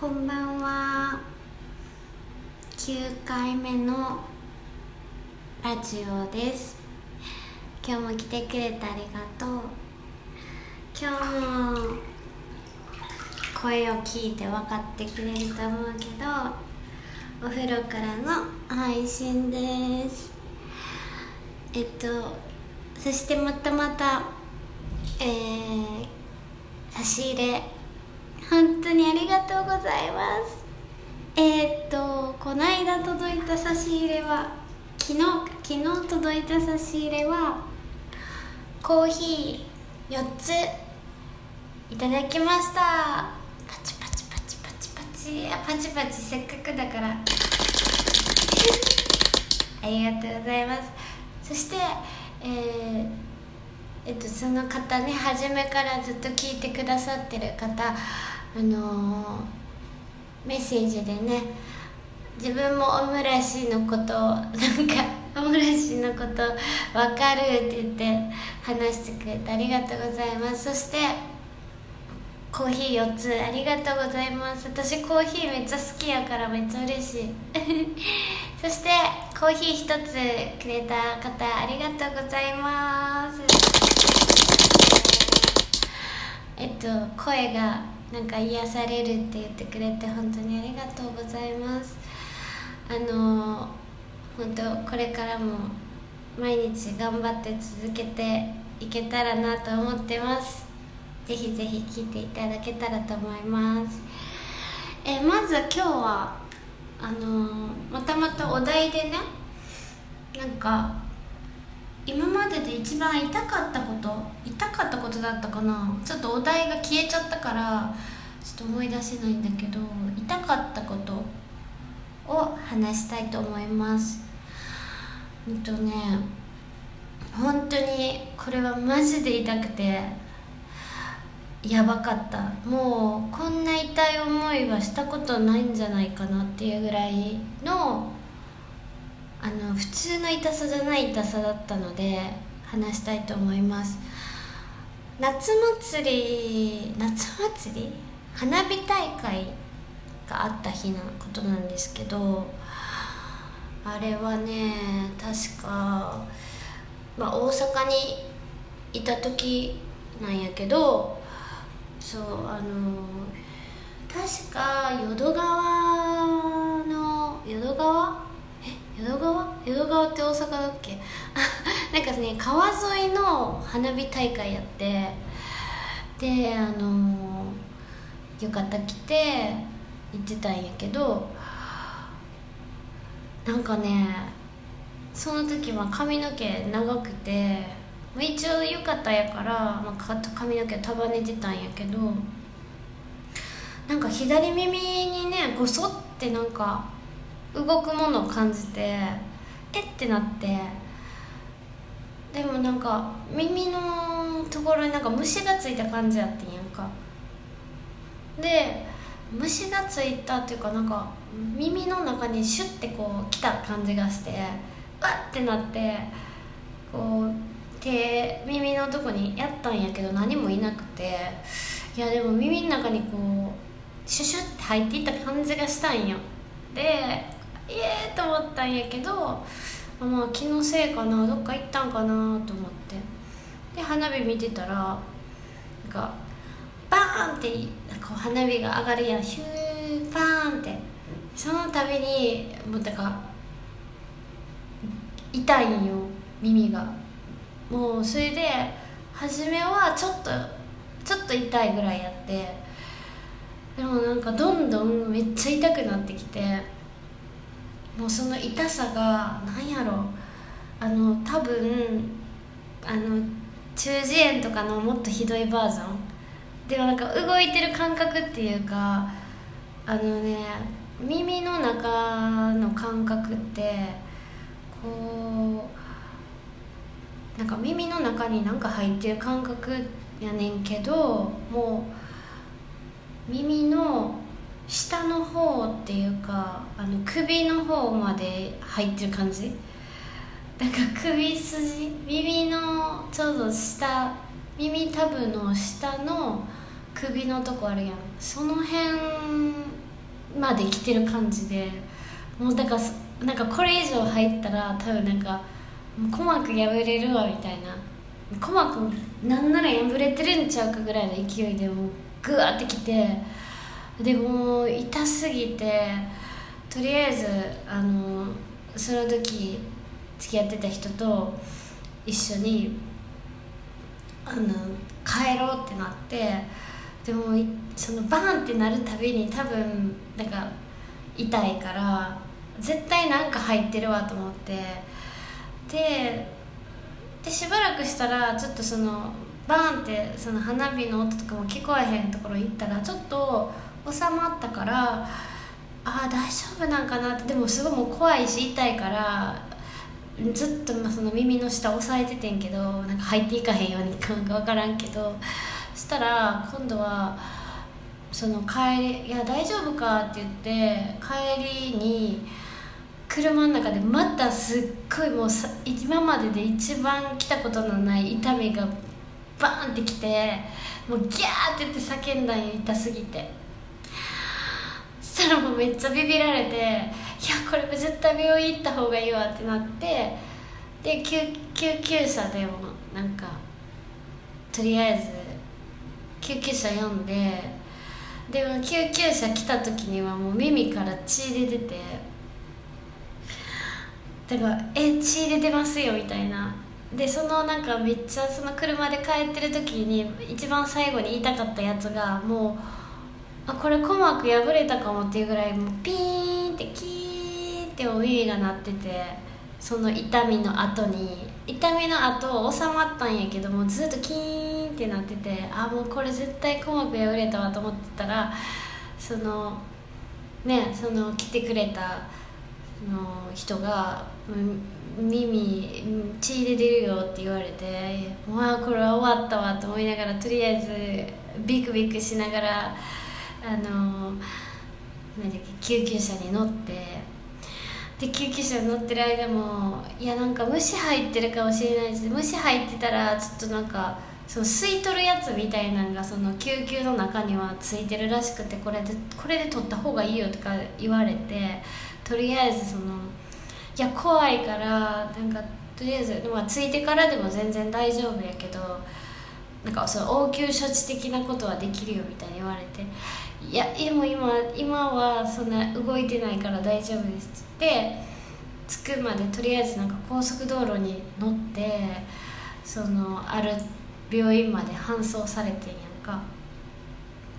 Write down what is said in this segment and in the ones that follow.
こんばんは。9回目のラジオです。今日も来てくれてありがとう。今日も声を聞いて分かってくれると思うけどお風呂からの配信です。えっとそしてまたまたえー、差し入れ本当にありがとうございます。えー、っとこの間届いた差し入れは昨日昨日届いた差し入れはコーヒー4ついただきました。パチパチパチパチパチ。あパチパチせっかくだから。ありがとうございます。そしてえーえっと、その方ね初めからずっと聞いてくださってる方あの、メッセージでね自分もオムライスのことなんか オムライスのこと分かるって言って話してくれてありがとうございます。そしてコーヒー4つありがとうございます。私コーヒーめっちゃ好きやからめっちゃ嬉しい。そしてコーヒー1つくれた方ありがとうございますえっと声がなんか癒されるって言ってくれて本当にありがとうございます。あの本当これからも毎日頑張って続けていけたらなと思ってます。ぜひぜひ聞いていただけたらと思います。えまず今日はあのまたまたお題でねなんか今までで一番痛かったこと痛かったことだったかな。ちょっとお題が消えちゃったからちょっと思い出せないんだけど痛かったことを話したいと思います。うんとね本当にこれはマジで痛くてやばかった。もうこんな痛い思いはしたことないんじゃないかなっていうぐらいのあの普通の痛さじゃない痛さだったので話したいと思います。夏祭り夏祭り？花火大会があった日のことなんですけどあれはね確か、まあ、大阪にいた時なんやけどそうあの確か淀川の淀川？淀川？淀川って大阪だっけ？なんかね川沿いの花火大会やってであの浴衣着て行ってたんやけどなんかねその時は髪の毛長くて一応浴衣やから、まあ、髪の毛束ねてたんやけどなんか左耳にねごそってなんか動くものを感じてえってなってでもなんか耳のところになんか虫がついた感じやってんやんか。で虫がついたっていうかなんか耳の中にシュッてこう来た感じがしてわってなってこう手耳のとこにやったんやけど何もいなくていやでも耳の中にこうシュシュって入っていった感じがしたんよ。でイエーと思ったんやけどまあ気のせいかなどっか行ったんかなと思って。で花火見てたらなんかバーンってこう花火が上がるやん。ヒューバーンって。その度にもうだから痛いんよ耳が。もうそれで初めはちょっとちょっと痛いぐらいやって。でもなんかどんどんめっちゃ痛くなってきて。もうその痛さが何やろ。あの多分あの中耳炎とかのもっとひどいバージョン。でもなんか動いてる感覚っていうかあのね耳の中の感覚ってこうなんか耳の中になんか入ってる感覚やねんけどもう耳の下の方っていうかあの首の方まで入ってる感じ？なんか首筋耳のちょうど下耳たぶの下の首のとこあるやん。その辺まで来てる感じでもうだからなんかこれ以上入ったら多分なんか鼓膜破れるわみたいな。鼓膜なんなら破れてるんちゃうかぐらいの勢いでもうグワってきてでも痛すぎてとりあえずあのその時付き合ってた人と一緒にあの帰ろうってなってでもそのバーンってなるたびに多分なんか痛いから絶対なんか入ってるわと思ってででしばらくしたらちょっとそのバーンってその花火の音とかも聞こえへんところ行ったらちょっと収まったからああ大丈夫なんかなってでもすごいもう怖いし痛いからずっとその耳の下押さえててんけどなんか入っていかへんようにか分からんけどそしたら今度はその帰り「いや大丈夫か?」って言って帰りに車の中でまたすっごいもう今までで一番来たことのない痛みがバーンってきてもうギャーって言って叫んだん痛すぎてらもうめっちゃビビられていやこれも絶対病院行った方がいいわってなってで救急車でもなんかとりあえず救急車呼んででも救急車来た時にはもう耳から血出ててだから「え血出てますよ」みたいな。でそのなんかめっちゃその車で帰ってる時に一番最後に言いたかったやつがもうあこれ鼓膜破れたかもっていうぐらいもうピーンってキーンってお耳が鳴っててその痛みの後に。痛みの後収まったんやけどもずっとキーンってなっててあもうこれ絶対鼓膜破れたわと思ってたらそのねその来てくれたの人が耳血で出るよって言われてまあこれは終わったわと思いながらとりあえずビクビクしながらあの何だっけ救急車に乗ってで救急車に乗ってる間もいやなんか虫入ってるかもしれないです虫入ってたらちょっとなんかその吸い取るやつみたいなのがその救急の中にはついてるらしくてこれでこれで取った方がいいよとか言われてとりあえずそのいや怖いからなんかとりあえず、まあ、ついてからでも全然大丈夫やけどなんかその応急処置的なことはできるよみたいに言われていやでも今今はそんな動いてないから大丈夫ですって着くまでとりあえずなんか高速道路に乗ってそのある病院まで搬送されてんやんか。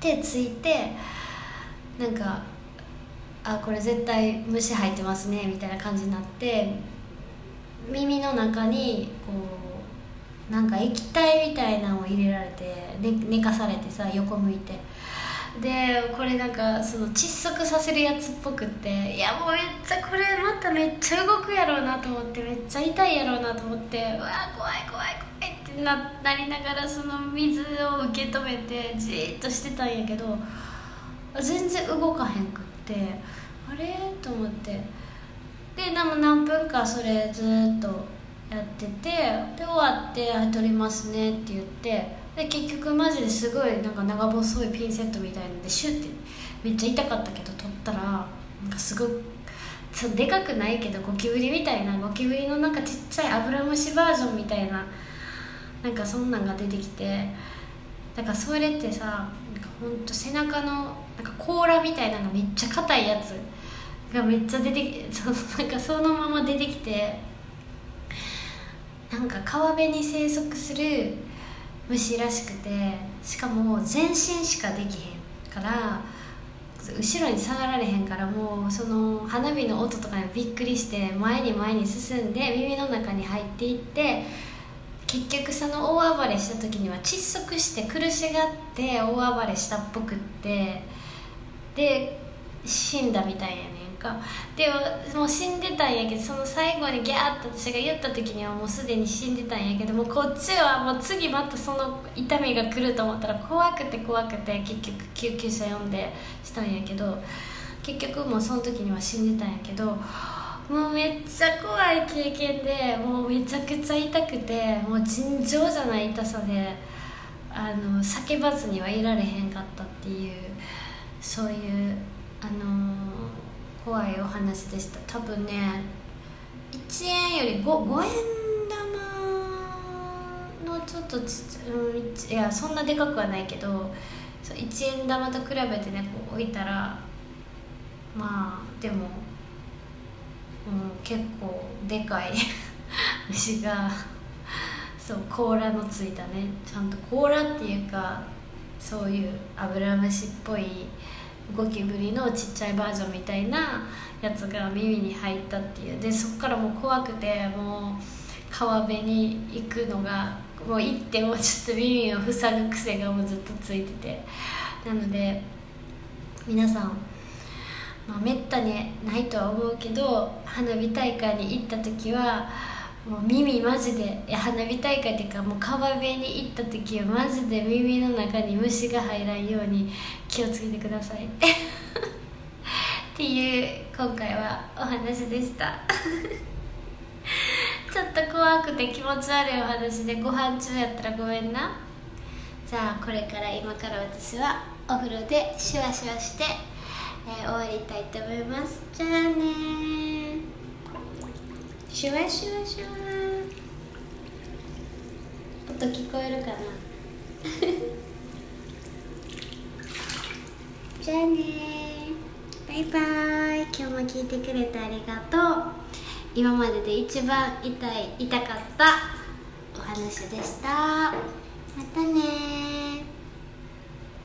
で着いてなんかあこれ絶対虫入ってますねみたいな感じになって耳の中にこうなんか液体みたいなのを入れられて寝寝かされてさ横向いて。でこれなんかその窒息させるやつっぽくっていやもうめっちゃこれまためっちゃ動くやろうなと思ってめっちゃ痛いやろうなと思ってうわ怖い怖い怖いってななりながらその水を受け止めてじーっとしてたんやけど全然動かへんくってあれ？と思って。ででも何分かそれずっとやっててで終わって「撮りますね」って言ってで結局マジですごいなんか長細いピンセットみたいのでシュッてめっちゃ痛かったけど取ったらなんかすごいそうでかくないけどゴキブリみたいなゴキブリのなんかちっちゃいアブラムシバージョンみたいななんかそんなんが出てきてだからそれってさなんかほんと背中のなんか甲羅みたいなのがめっちゃ硬いやつがめっちゃ出てきそなんかそのまま出てきてなんか川辺に生息する虫らしくてしかも全身しかできへんから後ろに下がられへんからもうその花火の音とかにびっくりして前に前に進んで耳の中に入っていって結局その大暴れした時には窒息して苦しがって大暴れしたっぽくってで死んだみたいやねか。でもう死んでたんやけどその最後にギャーッと私が言った時にはもうすでに死んでたんやけどもこっちはもう次またその痛みが来ると思ったら怖くて怖くて結局救急車呼んでしたんやけど結局もうその時には死んでたんやけどもうめっちゃ怖い経験でもうめちゃくちゃ痛くてもう尋常じゃない痛さであの叫ばずにはいられへんかったっていうそういうあのー怖いお話でした。多分ね1円より 5, 5円玉のちょっとちっちゃい、うん、いやそんなでかくはないけど1円玉と比べてねこう置いたらまあでも、うん、結構でかい 牛がそう甲羅のついたね。ちゃんと甲羅っていうかそういうアブラムシっぽいゴキブリのちっちゃいバージョンみたいなやつが耳に入ったっていう。でそっからもう怖くてもう川辺に行くのがもう行ってもちょっと耳を塞ぐ癖がもうずっとついてて。なので皆さんまあ、めったにないとは思うけど花火大会に行った時はもう耳マジで花火大会っていうかもう川辺に行った時はマジで耳の中に虫が入らんように気をつけてください。っていう今回はお話でした。ちょっと怖くて気持ち悪いお話でご飯中やったらごめんな。じゃあこれから今から私はお風呂でシュワシュワしてえー、終わりたいと思います。じゃあねシュワシュワシュワ。音聞こえるかな？じゃあね。バイバイ。今日も聞いてくれてありがとう。今までで一番痛い痛かったお話でした。またね